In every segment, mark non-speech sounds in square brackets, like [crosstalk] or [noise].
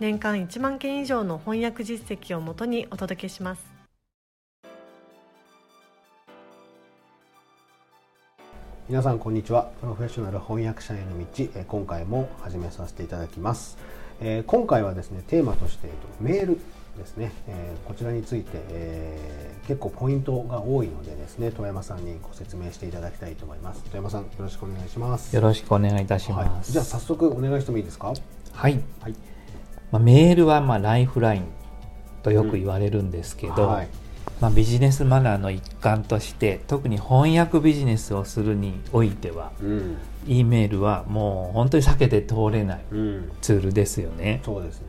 年間1万件以上の翻訳実績をもとにお届けします。皆さんこんにちは。プロフェッショナル翻訳者への道。え今回も始めさせていただきます、えー今回はですねテーマとしてえっとメールですね、えーこちらについて、えー結構ポイントが多いのでですね富山さんにご説明していただきたいと思います。富山さんよろしくお願いします。よろしくお願いいたしはい。ま、す。じゃあ早速お願いしてもいいですか？はい。はいまあ、メールはまあライフラインとよく言われるんですけど、はい。まあ、ビジネスマナーの一環として特に翻訳ビジネスをするにおいてはうん。E メールはもう本当に避けて通れないうん。ツールですよね。そうですね。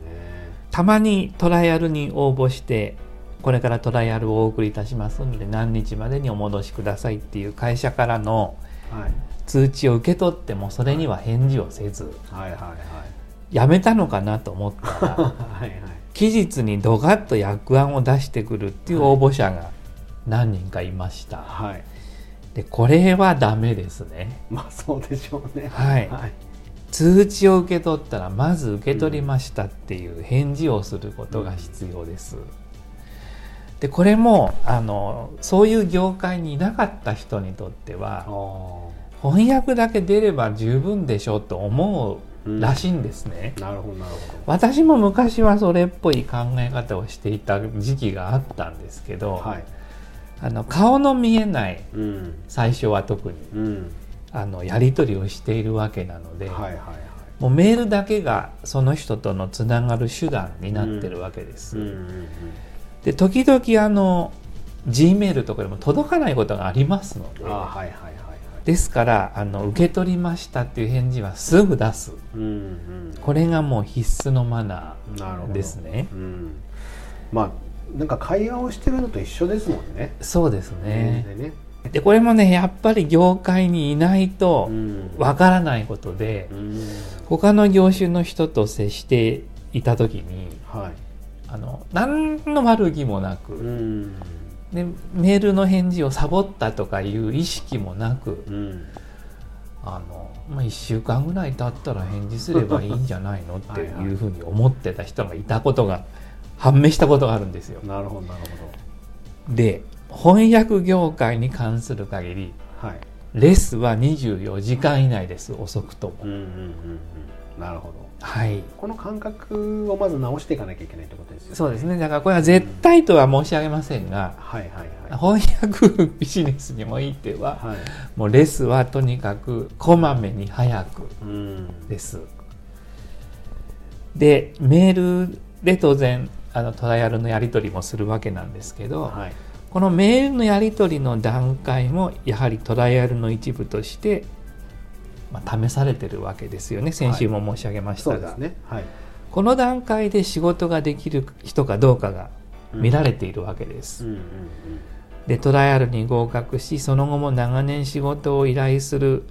たまにトライアルに応募してこれからトライアルをお送りいたしますので何日までにお戻しくださいっていう会社からのはい。通知を受け取ってもそれには返事をせず。はいはいはいやめたのかなと思ったら [laughs] はいはい。期日にドガッと訳案を出してくるっていう応募者が何人かいました、はい。でこれはダメですね。まあそうでしょうね。はい。はい。通知を受け取ったらまず受け取りましたっていう返事をすることが必要です、でこれもあのそういう業界にいなかった人にとってあはー。翻訳だけ出れば十分でしょと思うんうらしいんですね、なるほどなるほ私も昔はそれっぽい考え方をしていた時期があったんですけど、どはい。あの顔の見えないうん。最初は特にうん。あのやり取りをしているわけなので、はいはいはい。もうメールだけがその人とのつながる手段になってるわけです。うん。うんで時々あの G メールとかでも届かないことがありますのではいはいはいですからあの受け取りましたっていう返事はすぐ出す。うんうん。これがもう必須のマナーですね。うん。まあなんか会話をしてるのと一緒ですもんね。そうですね。でね。でこれもねやっぱり業界にいないとうん。わからないことで、うん。他の業種の人と接していた時にはい。あの何の悪気もなうく、んでメールの返事をサボったとかいう意識もなくうん。あの、まあ、1週間ぐらい経ったら返事すればいいんじゃないのってはいうふうに思ってた人がいたことが判明したことがあるんですよ。なるほどなるで翻訳業界に関する限りほどはい。レスは24時間以内です遅くとも。うんうんうんうん。なるほどはい。この感覚をまず直していかなきゃいけないってことですよね。そうですね。だからこれは絶対とは申し上げませんが、はいはいはい。翻訳ビジネスにおいてははい。もうレスはとにかくこまめに早くうんです。でメールで当然あのトライアルのやり取りもするわけなんですけど、はい。このメールのやり取りの段階もやはりトライアルの一部として、まあ、試されてるわけですよね。先週も申し上げましたが、そうですね。はい。この段階で仕事ができる人かどうかが見られているわけです、うんうんでトライアルに合格しその後も長年仕事を依頼する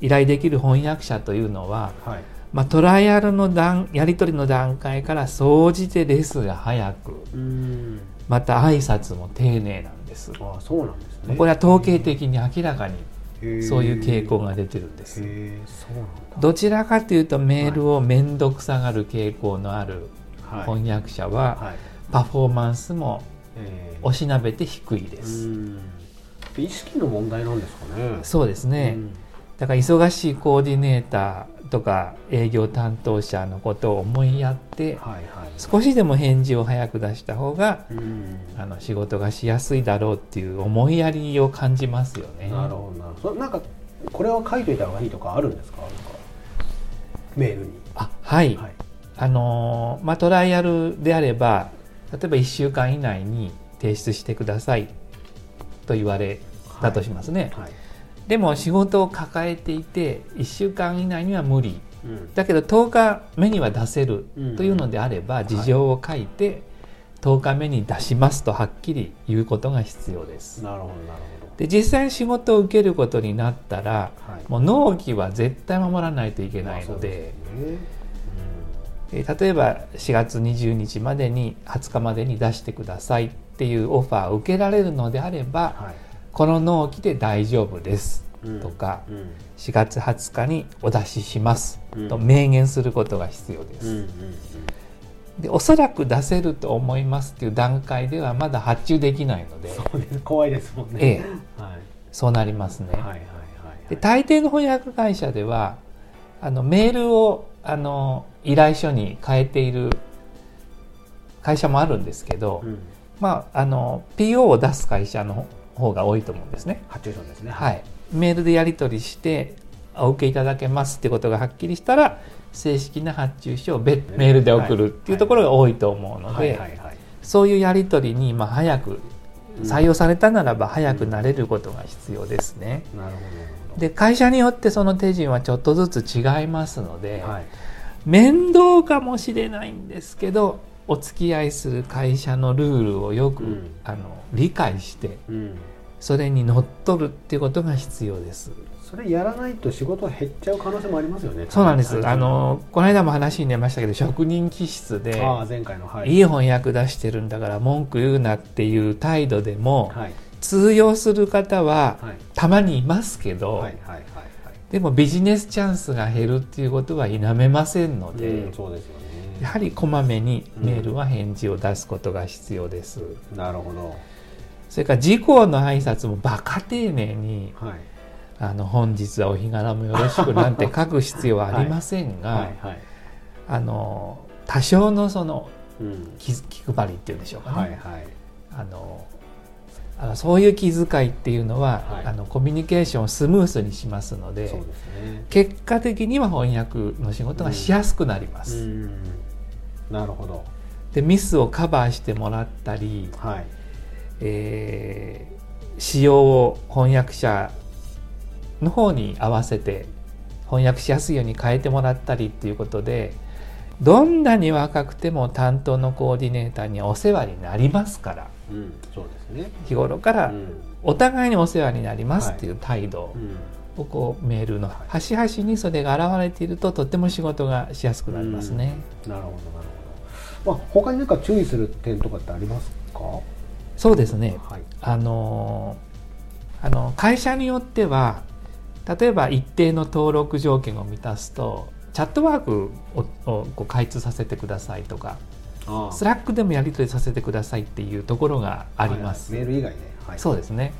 依頼できる翻訳者というのは、うんはい。まあ、トライアルの段やり取りの段階から総じてレスが早くうん。また挨拶も丁寧なんです。ああそうなんですね。これは統計的に明らかにそういう傾向が出てるんです。どちらかというとメールを面倒くさがる傾向のあるはい。翻訳者ははい。パフォーマンスもえおしなべて低いでーす。うん。意識の問題なんですかね。そうですね、うんだから忙しいコーディネーターとか営業担当者のことを思いやってはいはい。少しでも返事を早く出した方がうん。あの仕事がしやすいだろうっていう思いやりを感じますよね。なるほどなそなんかこれは書いといた方がいいとかあるんですか？メールに。あはい、はい。あのーまあ、トライアルであれば例えば1週間以内に提出してくださいと言われたとしますね、はいでも仕事を抱えていて1週間以内には無理。うん。だけど10日目には出せるうん。というのであれば事情を書いて10日目に出しますとはっきり言うことが必要です。なるほどなるで実際に仕事を受けることになったらほどはい。もう納期は絶対守らないといけないので,、まあそうすね。えー例えば4月20日までに20日までに出してくださいっていうオファーを受けられるのであればはいこの納期で大丈夫ですうん。とかうん。4月20日にお出ししますうん。と明言することが必要です、でおそらく出せると思いますっていう段階ではまだ発注できないのでそうです怖いですもんね。ええ。はい。そうなりますね、はいはいはいで大抵の翻訳会社ではあのメールをあの依頼書に変えている会社もあるんですけど、うん。まあ、あの PO を出す会社の方が多いと思うんですね。発注書ですね。はい、メールでやり取りしてお受けいただけますってことがはっきりしたら正式な発注書を別メールで送るっていうところが多いと思うのはい。でそういうやり取りにまあ早くうん採用されたならば早くなれることが必要ですね。なるほど。で会社によってその手順はちょっとずつ違いますので、はい。面倒かもしれないんですけどお付き合いする会社のルールをよく、うん。あの理解してうん。それにのっとるっていうことが必要です。それやらないと仕事減っちゃう可能性もありますよね。そうなんです。はいあのこの間も話に出ましたけど職人気質で、ああ前回の。はい。いい翻訳出してるんだから文句言うなっていう態度でも、はい。通用する方ははい。たまにいますけど、はいはいはいはい。でもビジネスチャンスが減るっていうことは否めませんので、うんそうですよねやはりこまめにメールは返事を出すことが必要です。なるほど。それから事項の挨拶もバカ丁寧にはい「あの本日はお日柄もよろしく」なんて書く必要はありませんが、はい。はい。あの多少のそのうん。気気配りっていうんでしょうかね、はいはい。あのあのそういう気遣いっていうのは、はい。あのコミュニケーションをスムースにしますのでですね。結果的には翻訳の仕事がしやすくなります、うんなるほど。でミスをカバーしてもらったり、はい。えー仕様を翻訳者の方に合わせて翻訳しやすいように変えてもらったりっていうことでどんなに若くても担当のコーディネーターにはお世話になりますからうんそうですね。日頃からうん。お互いにお世話になりますっていう態度うんをこうメールの端々にそれが現れているととっても仕事がしやすくなりますね。なるほどなるほどまあ他に何か注意する点とかってありますか？そうですね。はい。あのーあの会社によっては例えば一定の登録条件を満たすと Chatworkををこう開通させてくださいとか Slackでもやり取りさせてくださいっていうところがあります、はいはい。メール以外ではい。そうですね。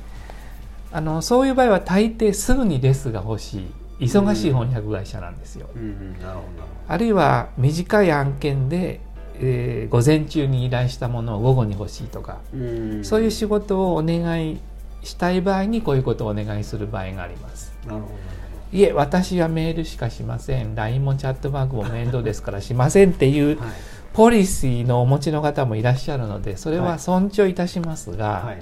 あのそういう場合は大抵すぐにレスが欲しい忙しい翻訳会社なんですよ、うんうん。なるほどなるあるいは短い案件で、えー午前中に依頼したものを午後に欲しいとかそういう仕事をお願いしたい場合にこういうことをお願いする場合があります。なるほどいえ、私はメールしかしません。LINE もチャットワークも面倒ですからしませんっていうはいポリシーのお持ちの方もいらっしゃるので、それははい尊重いたしますが、はいはいはい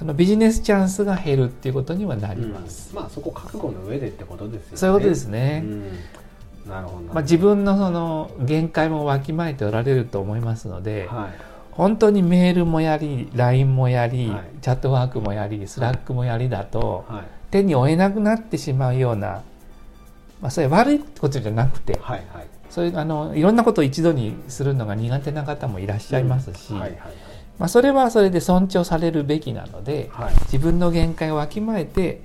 あのビジネスチャンスが減るっていうことにはなりうんます。まあそこ覚悟の上でってことですよねそういうことですね。うんなるほど。まあ、自分のその限界もわきまえておられると思いますので、はい。本当にメールもやり、LINE もやり、はい。 Chatworkもやり、 Slackもやりだと、はい。手に負えなくなってしまうような、まあ、それ悪いことじゃなくてはいはい。そういうあのいろんなことを一度にするのが苦手な方もいらっしゃいますし、はいはい。まあ、それはそれで尊重されるべきなのではい。自分の限界をわきまえて、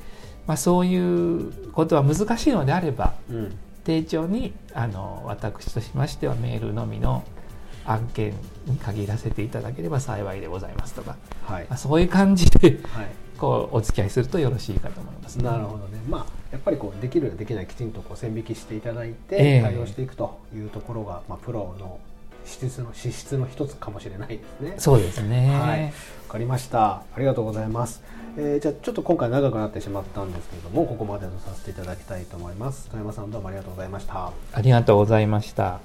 まあ、そういうことは難しいのであればうん丁重にあの私としましてはメールのみの案件に限らせていただければ幸いでございますとか、はい。まあ、そういう感じではい。こうお付き合いするとよろしいかと思います、なるほどね、まあ、やっぱりこうできる、できないきちんとこう線引きしていただいえてえ。対応していくというところが、まあ、プロの資質の資質の一つかもしれないですね。そうですね、はい、わかりました。ありがとうございます。えーじゃあちょっと今回長くなってしまったんですけれども、ここまでとさせていただきたいと思います。富山さんどうもありがとうございました。ありがとうございました。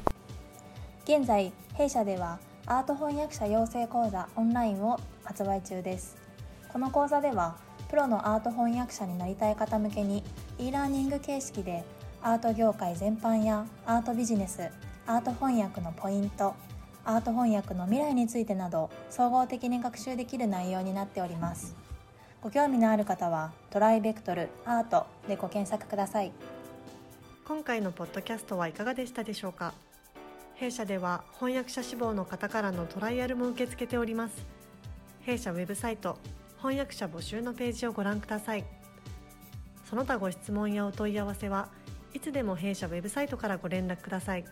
現在弊社ではアート翻訳者養成講座オンラインを発売中ですこの講座ではプロのアート翻訳者になりたい方向けに e ラーニング形式でアート業界全般やアートビジネスアート翻訳のポイントアート翻訳の未来についてなど総合的に学習できる内容になっております。ご興味のある方はトライベクトルアートでご検索ください。今回のポッドキャストはいかがでしたでしょうか？弊社では翻訳者志望の方からのトライアルも受け付けております。弊社ウェブサイト翻訳者募集のページをご覧ください。その他ご質問やお問い合わせはいつでも弊社ウェブサイトからご連絡ください。